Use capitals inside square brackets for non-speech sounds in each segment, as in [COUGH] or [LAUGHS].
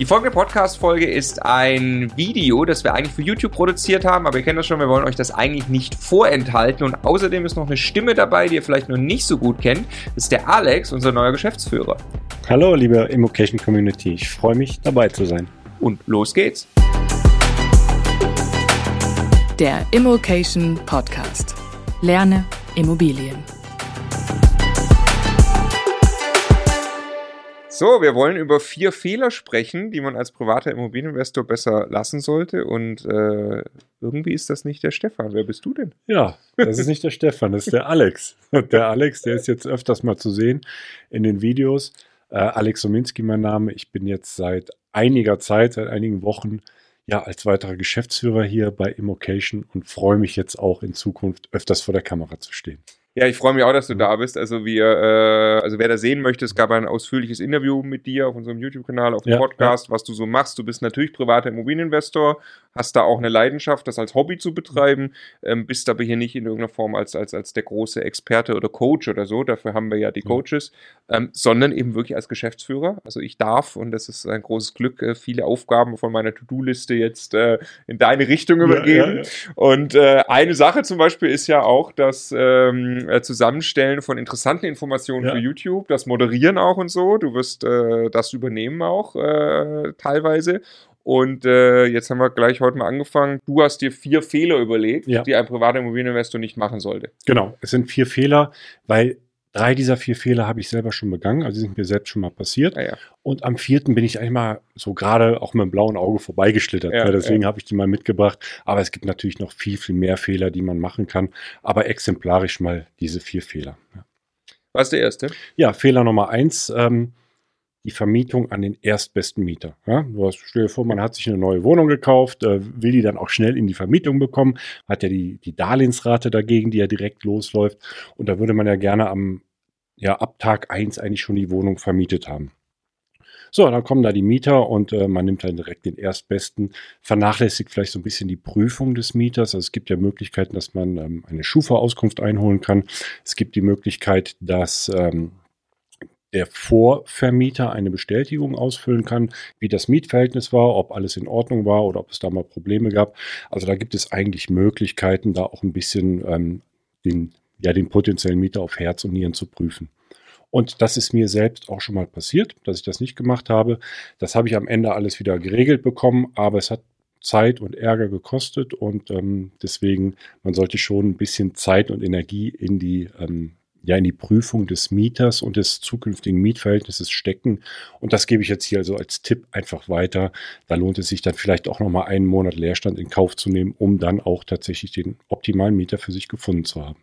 Die folgende Podcast-Folge ist ein Video, das wir eigentlich für YouTube produziert haben, aber ihr kennt das schon, wir wollen euch das eigentlich nicht vorenthalten. Und außerdem ist noch eine Stimme dabei, die ihr vielleicht noch nicht so gut kennt. Das ist der Alex, unser neuer Geschäftsführer. Hallo, liebe Immocation Community. Ich freue mich, dabei zu sein. Und los geht's. Der Immocation Podcast. Lerne Immobilien. So, wir wollen über vier Fehler sprechen, die man als privater Immobilieninvestor besser lassen sollte. Und äh, irgendwie ist das nicht der Stefan. Wer bist du denn? Ja, das ist nicht der Stefan, das ist der Alex. Der Alex, der ist jetzt öfters mal zu sehen in den Videos. Äh, Alex Sominski, mein Name. Ich bin jetzt seit einiger Zeit, seit einigen Wochen, ja, als weiterer Geschäftsführer hier bei Immocation und freue mich jetzt auch in Zukunft öfters vor der Kamera zu stehen. Ja, ich freue mich auch, dass du da bist. Also wir, äh, also wer da sehen möchte, es gab ein ausführliches Interview mit dir auf unserem YouTube-Kanal, auf dem ja, Podcast, ja. was du so machst. Du bist natürlich privater Immobilieninvestor, hast da auch eine Leidenschaft, das als Hobby zu betreiben, ähm, bist aber hier nicht in irgendeiner Form als, als, als der große Experte oder Coach oder so, dafür haben wir ja die Coaches, ähm, sondern eben wirklich als Geschäftsführer. Also ich darf, und das ist ein großes Glück, äh, viele Aufgaben von meiner To-Do-Liste jetzt äh, in deine Richtung übergeben. Ja, und äh, eine Sache zum Beispiel ist ja auch, dass ähm, äh, Zusammenstellen von interessanten Informationen ja. für YouTube, das Moderieren auch und so. Du wirst äh, das übernehmen auch äh, teilweise. Und äh, jetzt haben wir gleich heute mal angefangen. Du hast dir vier Fehler überlegt, ja. die ein privater Immobilieninvestor nicht machen sollte. Genau, es sind vier Fehler, weil Drei dieser vier Fehler habe ich selber schon begangen, also sind mir selbst schon mal passiert. Ah, ja. Und am vierten bin ich einmal so gerade auch mit dem blauen Auge vorbeigeschlittert. Ja, deswegen ja. habe ich die mal mitgebracht. Aber es gibt natürlich noch viel, viel mehr Fehler, die man machen kann. Aber exemplarisch mal diese vier Fehler. Was ist der erste? Ja, Fehler Nummer eins. Ähm, die Vermietung an den erstbesten Mieter. Ja, du hast, stell dir vor, man hat sich eine neue Wohnung gekauft, äh, will die dann auch schnell in die Vermietung bekommen, hat ja die, die Darlehensrate dagegen, die ja direkt losläuft. Und da würde man ja gerne am, ja, ab Tag eins eigentlich schon die Wohnung vermietet haben. So, dann kommen da die Mieter und äh, man nimmt dann direkt den Erstbesten, vernachlässigt vielleicht so ein bisschen die Prüfung des Mieters. Also es gibt ja Möglichkeiten, dass man ähm, eine Schufa-Auskunft einholen kann. Es gibt die Möglichkeit, dass ähm, der Vorvermieter eine Bestätigung ausfüllen kann, wie das Mietverhältnis war, ob alles in Ordnung war oder ob es da mal Probleme gab. Also da gibt es eigentlich Möglichkeiten, da auch ein bisschen ähm, den, ja, den potenziellen Mieter auf Herz und Nieren zu prüfen. Und das ist mir selbst auch schon mal passiert, dass ich das nicht gemacht habe. Das habe ich am Ende alles wieder geregelt bekommen, aber es hat Zeit und Ärger gekostet und ähm, deswegen, man sollte schon ein bisschen Zeit und Energie in die ähm, ja in die Prüfung des Mieters und des zukünftigen Mietverhältnisses stecken. Und das gebe ich jetzt hier also als Tipp einfach weiter. Da lohnt es sich dann vielleicht auch nochmal einen Monat Leerstand in Kauf zu nehmen, um dann auch tatsächlich den optimalen Mieter für sich gefunden zu haben.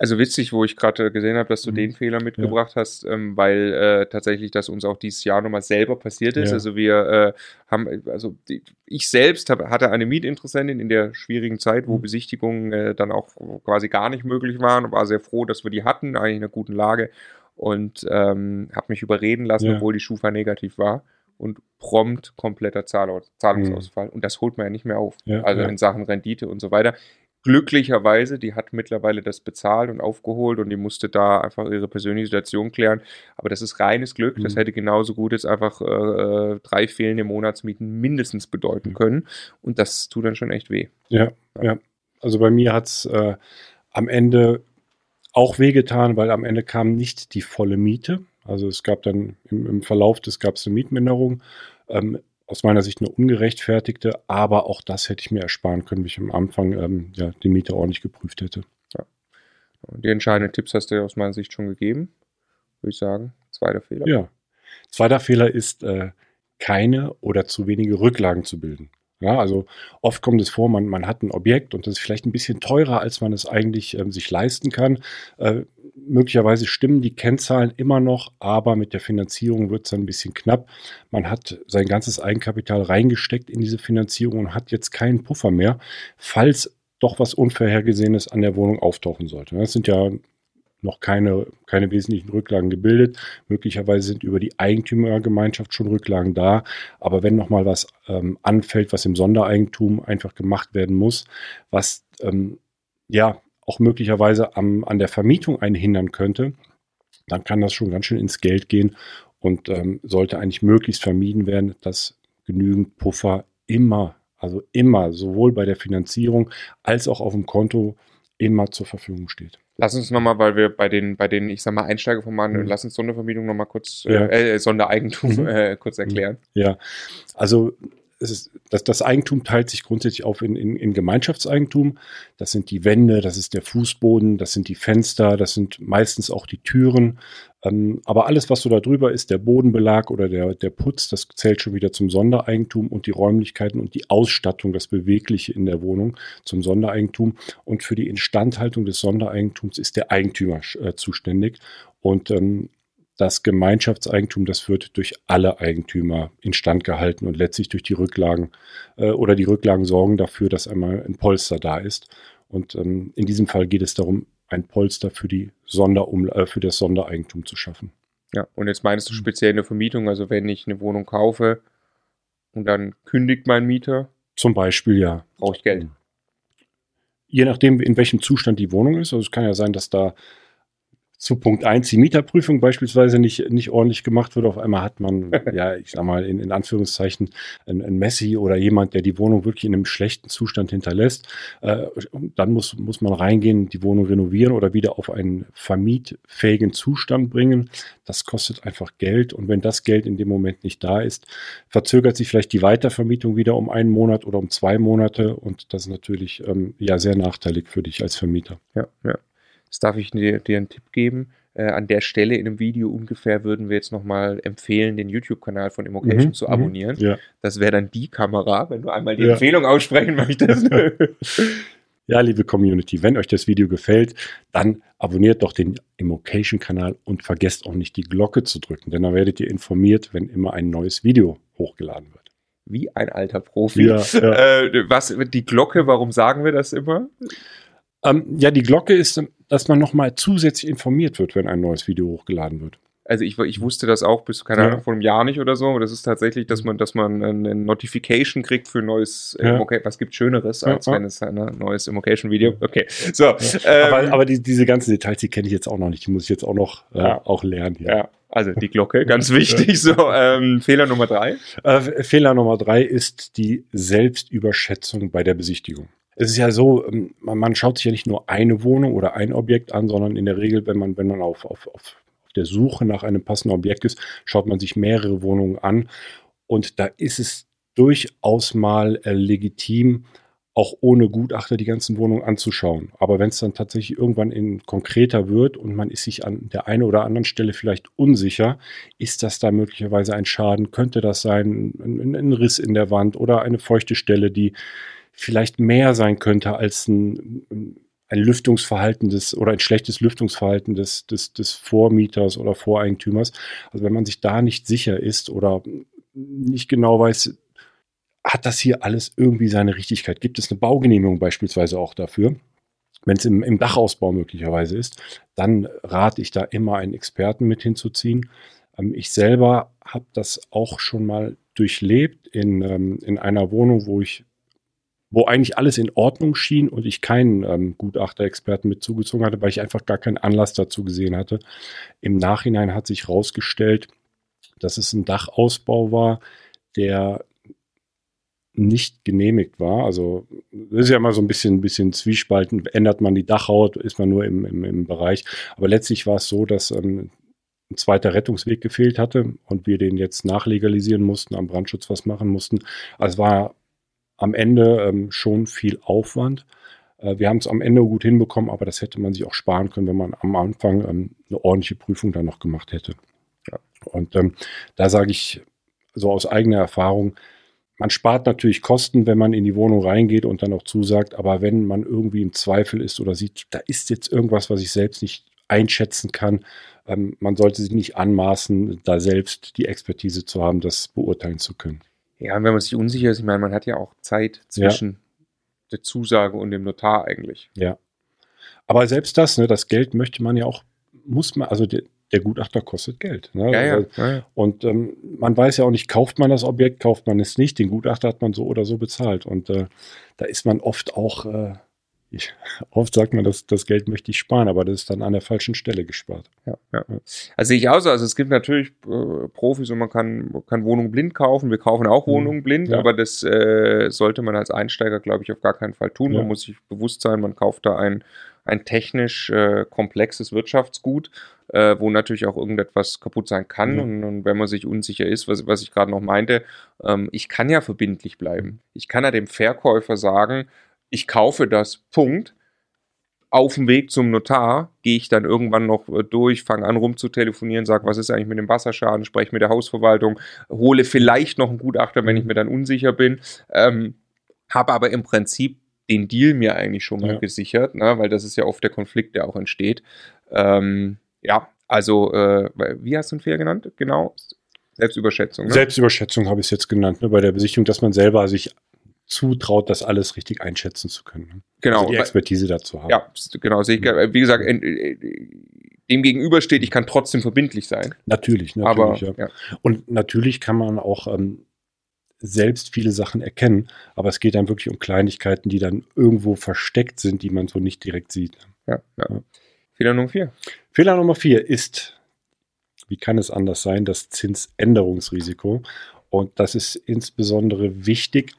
Also witzig, wo ich gerade gesehen habe, dass du mhm. den Fehler mitgebracht ja. hast, ähm, weil äh, tatsächlich das uns auch dieses Jahr nochmal selber passiert ist. Ja. Also wir äh, haben, also die, ich selbst hab, hatte eine Mietinteressentin in der schwierigen Zeit, wo mhm. Besichtigungen äh, dann auch quasi gar nicht möglich waren und war sehr froh, dass wir die hatten, eigentlich in einer guten Lage und ähm, habe mich überreden lassen, ja. obwohl die Schufa negativ war und prompt kompletter Zahlungsausfall. Mhm. Und das holt man ja nicht mehr auf. Ja, also ja. in Sachen Rendite und so weiter glücklicherweise, die hat mittlerweile das bezahlt und aufgeholt und die musste da einfach ihre persönliche Situation klären. Aber das ist reines Glück. Mhm. Das hätte genauso gut jetzt einfach äh, drei fehlende Monatsmieten mindestens bedeuten können. Und das tut dann schon echt weh. Ja, ja. ja. Also bei mir hat es äh, am Ende auch wehgetan, weil am Ende kam nicht die volle Miete. Also es gab dann im, im Verlauf des gab es eine Mietminderung. Ähm, aus meiner Sicht eine ungerechtfertigte, aber auch das hätte ich mir ersparen können, wie ich am Anfang ähm, ja, die Miete ordentlich geprüft hätte. Ja. Die entscheidenden Tipps hast du aus meiner Sicht schon gegeben, würde ich sagen. Zweiter Fehler. Ja. Zweiter Fehler ist, äh, keine oder zu wenige Rücklagen zu bilden. Ja, also oft kommt es vor, man, man hat ein Objekt und das ist vielleicht ein bisschen teurer, als man es eigentlich ähm, sich leisten kann. Äh, möglicherweise stimmen die Kennzahlen immer noch, aber mit der Finanzierung wird es dann ein bisschen knapp. Man hat sein ganzes Eigenkapital reingesteckt in diese Finanzierung und hat jetzt keinen Puffer mehr, falls doch was Unvorhergesehenes an der Wohnung auftauchen sollte. Das sind ja noch keine, keine wesentlichen Rücklagen gebildet. Möglicherweise sind über die Eigentümergemeinschaft schon Rücklagen da. Aber wenn nochmal was ähm, anfällt, was im Sondereigentum einfach gemacht werden muss, was ähm, ja auch möglicherweise am, an der Vermietung einen hindern könnte, dann kann das schon ganz schön ins Geld gehen. und ähm, sollte eigentlich möglichst vermieden werden, dass genügend Puffer immer, also immer, sowohl bei der Finanzierung als auch auf dem Konto immer zur Verfügung steht. Lass uns nochmal, weil wir bei den, bei den, ich sag mal, Einsteigerformaten, mhm. lass uns Sondervermietung nochmal kurz, ja. äh, Sondereigentum mhm. äh, kurz erklären. Ja, also ist, das, das, Eigentum teilt sich grundsätzlich auf in, in, in, Gemeinschaftseigentum. Das sind die Wände, das ist der Fußboden, das sind die Fenster, das sind meistens auch die Türen. Ähm, aber alles, was so da drüber ist, der Bodenbelag oder der, der Putz, das zählt schon wieder zum Sondereigentum und die Räumlichkeiten und die Ausstattung, das Bewegliche in der Wohnung zum Sondereigentum. Und für die Instandhaltung des Sondereigentums ist der Eigentümer äh, zuständig. Und ähm, das Gemeinschaftseigentum, das wird durch alle Eigentümer instand gehalten und letztlich durch die Rücklagen äh, oder die Rücklagen sorgen dafür, dass einmal ein Polster da ist. Und ähm, in diesem Fall geht es darum, ein Polster für, die Sonderum äh, für das Sondereigentum zu schaffen. Ja, und jetzt meinst du speziell eine Vermietung, also wenn ich eine Wohnung kaufe und dann kündigt mein Mieter? Zum Beispiel, ja. Brauche ich Geld? Je nachdem, in welchem Zustand die Wohnung ist. Also es kann ja sein, dass da zu Punkt 1 die Mieterprüfung beispielsweise nicht, nicht ordentlich gemacht wird. Auf einmal hat man, [LAUGHS] ja, ich sag mal, in, in Anführungszeichen ein, ein Messi oder jemand, der die Wohnung wirklich in einem schlechten Zustand hinterlässt. Äh, dann muss, muss man reingehen, die Wohnung renovieren oder wieder auf einen vermietfähigen Zustand bringen. Das kostet einfach Geld. Und wenn das Geld in dem Moment nicht da ist, verzögert sich vielleicht die Weitervermietung wieder um einen Monat oder um zwei Monate. Und das ist natürlich ähm, ja sehr nachteilig für dich als Vermieter. Ja, ja. Das darf ich dir, dir einen Tipp geben. Äh, an der Stelle in einem Video ungefähr würden wir jetzt nochmal empfehlen, den YouTube-Kanal von Immocation mhm, zu mhm. abonnieren. Ja. Das wäre dann die Kamera, wenn du einmal die ja. Empfehlung aussprechen möchtest. [LAUGHS] ja, liebe Community, wenn euch das Video gefällt, dann abonniert doch den Immocation-Kanal und vergesst auch nicht die Glocke zu drücken, denn dann werdet ihr informiert, wenn immer ein neues Video hochgeladen wird. Wie ein alter Profi. Ja, ja. Äh, was die Glocke, warum sagen wir das immer? Ähm, ja, die Glocke ist, dass man nochmal zusätzlich informiert wird, wenn ein neues Video hochgeladen wird. Also ich, ich wusste das auch bis, keine Ahnung, ja. vor einem Jahr nicht oder so. Das ist tatsächlich, dass man, dass man eine Notification kriegt für ein neues ja. Immocation. Was gibt Schöneres, als ja, wenn es ein ne, neues Immocation-Video? Okay. So. Ähm, aber, aber die, diese ganzen Details, die kenne ich jetzt auch noch nicht. Die muss ich jetzt auch noch äh, auch lernen. Ja. Also die Glocke, ganz wichtig. So, ähm, Fehler Nummer drei. Äh, Fehler Nummer drei ist die Selbstüberschätzung bei der Besichtigung es ist ja so, ähm, man, schaut sich ja nicht nur eine Wohnung oder ein Objekt an, sondern in der Regel, wenn man, wenn man auf, auf, auf der Suche nach einem passenden Objekt ist, schaut man sich mehrere Wohnungen an. Und da ist es durchaus mal äh, legitim, auch ohne Gutachter die ganzen Wohnungen anzuschauen. Aber wenn es dann tatsächlich irgendwann in konkreter wird und man ist sich an der einen oder anderen Stelle vielleicht unsicher, ist das da möglicherweise ein Schaden? Könnte das sein, ein, ein Riss in der Wand oder eine feuchte Stelle, die vielleicht mehr sein könnte als ein, ein Lüftungsverhalten des oder ein schlechtes Lüftungsverhalten des, des, des Vormieters oder Voreigentümers. Also wenn man sich da nicht sicher ist oder nicht genau weiß, hat das hier alles irgendwie seine Richtigkeit? Gibt es eine Baugenehmigung beispielsweise auch dafür? Wenn es im, im Dachausbau möglicherweise ist, dann rate ich da immer einen Experten mit hinzuziehen. Ähm, ich selber habe das auch schon mal durchlebt in, ähm, in einer Wohnung, wo ich wo eigentlich alles in Ordnung schien und ich keinen ähm, Gutachterexperten mit zugezogen hatte, weil ich einfach gar keinen Anlass dazu gesehen hatte. Im Nachhinein hat sich herausgestellt, dass es ein Dachausbau war, der nicht genehmigt war. Also das ist ja immer so ein bisschen, ein bisschen zwiespalten. Ändert man die Dachhaut, ist man nur im, im, im Bereich. Aber letztlich war es so, dass ähm, ein zweiter Rettungsweg gefehlt hatte und wir den jetzt nachlegalisieren mussten, am Brandschutz was machen mussten. Also es war am Ende ähm, schon viel Aufwand. Äh, wir haben es am Ende gut hinbekommen, aber das hätte man sich auch sparen können, wenn man am Anfang ähm, eine ordentliche Prüfung dann noch gemacht hätte. Ja. Und ähm, da sage ich so aus eigener Erfahrung, man spart natürlich Kosten, wenn man in die Wohnung reingeht und dann auch zusagt, aber wenn man irgendwie im Zweifel ist oder sieht, da ist jetzt irgendwas, was ich selbst nicht einschätzen kann, ähm, man sollte sich nicht anmaßen, da selbst die Expertise zu haben, das beurteilen zu können. Ja, und wenn man sich unsicher ist, ich meine, man hat ja auch Zeit zwischen ja. der Zusage und dem Notar eigentlich. Ja. Aber selbst das, ne, das Geld möchte man ja auch, muss man, also der, der Gutachter kostet Geld. Ne? Ja, ja, ja, ja. Und ähm, man weiß ja auch nicht, kauft man das Objekt, kauft man es nicht. Den Gutachter hat man so oder so bezahlt. Und äh, da ist man oft auch äh, ich, oft sagt man, dass das Geld möchte ich sparen, aber das ist dann an der falschen Stelle gespart. Ja, ja. Also sehe ich auch so. Also es gibt natürlich äh, Profis und man kann, kann Wohnungen blind kaufen. Wir kaufen auch mhm. Wohnungen blind, ja. aber das äh, sollte man als Einsteiger, glaube ich, auf gar keinen Fall tun. Ja. Man muss sich bewusst sein, man kauft da ein, ein technisch äh, komplexes Wirtschaftsgut, äh, wo natürlich auch irgendetwas kaputt sein kann. Ja. Und, und, wenn man sich unsicher ist, was, was ich gerade noch meinte, ähm, ich kann ja verbindlich bleiben. Ich kann ja dem Verkäufer sagen, ich kaufe das, Punkt. Auf dem Weg zum Notar gehe ich dann irgendwann noch äh, durch, fange an rumzutelefonieren, sage, was ist eigentlich mit dem Wasserschaden, spreche mit der Hausverwaltung, hole vielleicht noch einen Gutachter, wenn ich mir dann unsicher bin, ähm, habe aber im Prinzip den Deal mir eigentlich schon mal ja. gesichert, ne, weil das ist ja oft der Konflikt, der auch entsteht. Ähm, ja, also, äh, wie hast du einen Fehler genannt? Genau, Selbstüberschätzung. Ne? Selbstüberschätzung habe ich es jetzt genannt, ne, bei der Besichtigung, dass man selber sich zutraut, das alles richtig einschätzen zu können. Ne? Genau. Also die Expertise dazu haben. Ja, genau. Wie gesagt, äh, dem gegenüber steht, ich kann trotzdem verbindlich sein. Natürlich, natürlich. Aber, ja. ja. Und natürlich kann man auch ähm, selbst viele Sachen erkennen, aber es geht dann wirklich um Kleinigkeiten, die dann irgendwo versteckt sind, die man so nicht direkt sieht. Ja, ja. Fehler Nummer vier. Fehler Nummer vier ist, wie kann es anders sein, das Zinsänderungsrisiko. Und das ist insbesondere wichtig,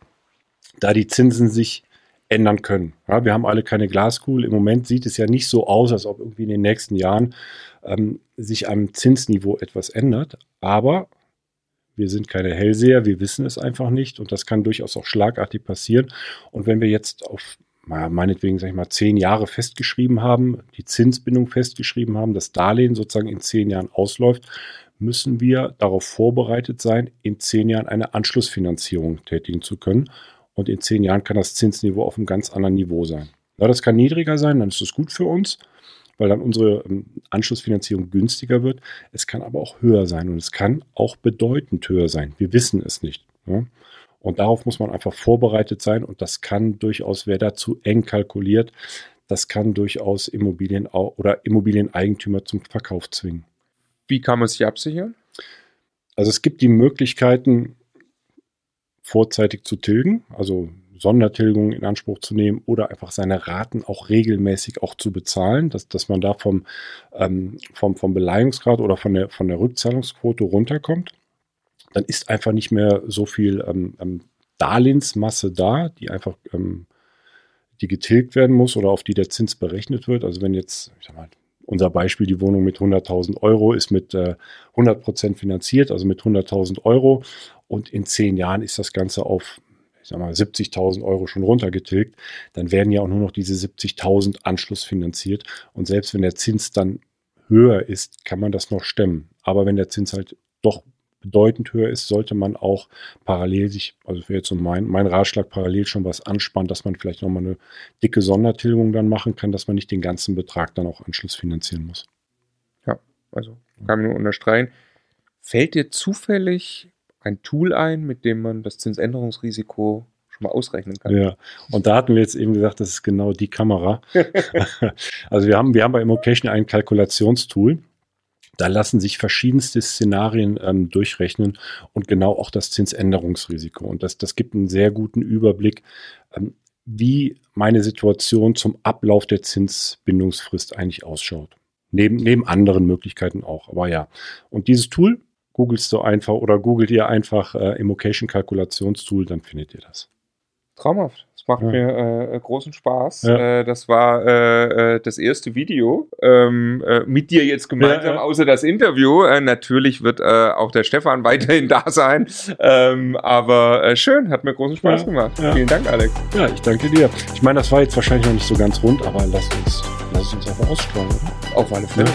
da die Zinsen sich ändern können. Ja, wir haben alle keine Glaskugel. Im Moment sieht es ja nicht so aus, als ob irgendwie in den nächsten Jahren ähm, sich am Zinsniveau etwas ändert. Aber wir sind keine Hellseher, wir wissen es einfach nicht und das kann durchaus auch schlagartig passieren. Und wenn wir jetzt auf meinetwegen, sag ich mal, zehn Jahre festgeschrieben haben, die Zinsbindung festgeschrieben haben, das Darlehen sozusagen in zehn Jahren ausläuft, müssen wir darauf vorbereitet sein, in zehn Jahren eine Anschlussfinanzierung tätigen zu können. Und in zehn Jahren kann das Zinsniveau auf einem ganz anderen Niveau sein. Ja, das kann niedriger sein, dann ist das gut für uns, weil dann unsere ähm, Anschlussfinanzierung günstiger wird. Es kann aber auch höher sein und es kann auch bedeutend höher sein. Wir wissen es nicht. Ja? Und darauf muss man einfach vorbereitet sein und das kann durchaus, wer dazu eng kalkuliert, das kann durchaus Immobilien oder Immobilieneigentümer zum Verkauf zwingen. Wie kann man sich absichern? Also es gibt die Möglichkeiten, vorzeitig zu tilgen, also Sondertilgungen in Anspruch zu nehmen oder einfach seine Raten auch regelmäßig auch zu bezahlen, dass, dass man da vom, ähm, vom, vom Beleihungsgrad oder von der, von der Rückzahlungsquote runterkommt. Dann ist einfach nicht mehr so viel ähm, ähm, Darlehensmasse da, die einfach ähm, die getilgt werden muss oder auf die der Zins berechnet wird. Also wenn jetzt, ich sag mal, unser Beispiel, die Wohnung mit 100.000 Euro ist mit äh, 100% finanziert, also mit 100.000 Euro. Und in zehn Jahren ist das Ganze auf, ich sag mal, 70.000 Euro schon runtergetilgt. Dann werden ja auch nur noch diese 70.000 Anschluss finanziert. Und selbst wenn der Zins dann höher ist, kann man das noch stemmen. Aber wenn der Zins halt doch bedeutend höher ist, sollte man auch parallel sich, also wäre jetzt so mein, mein Ratschlag, parallel schon was anspannen, dass man vielleicht nochmal eine dicke Sondertilgung dann machen kann, dass man nicht den ganzen Betrag dann auch Anschluss finanzieren muss. Ja, also kann man nur unterstreichen. Fällt dir zufällig ein Tool ein, mit dem man das Zinsänderungsrisiko schon mal ausrechnen kann? Ja, und da hatten wir jetzt eben gesagt, das ist genau die Kamera. [LAUGHS] also wir haben, wir haben bei Immocation ein Kalkulationstool da lassen sich verschiedenste Szenarien ähm, durchrechnen und genau auch das Zinsänderungsrisiko. Und das, das gibt einen sehr guten Überblick, ähm, wie meine Situation zum Ablauf der Zinsbindungsfrist eigentlich ausschaut. Neben, neben anderen Möglichkeiten auch. Aber ja. Und dieses Tool googelst du einfach oder googelt ihr einfach äh, Immocation Kalkulationstool, dann findet ihr das. Traumhaft. Es macht ja. mir äh, großen Spaß. Ja. Äh, das war äh, äh das erste Video ähm, äh, mit dir jetzt gemeinsam, ja, außer das Interview. Äh, natürlich wird auch der Stefan [LAUGHS] weiterhin da sein. Ähm, aber schön, hat mir großen Spaß gemacht. Vielen Dank, Alex. Ja, ich danke dir. Ich meine, das war jetzt wahrscheinlich noch nicht so ganz rund, aber lass uns, lass uns einfach ausstrahlen. Auf alle Fälle.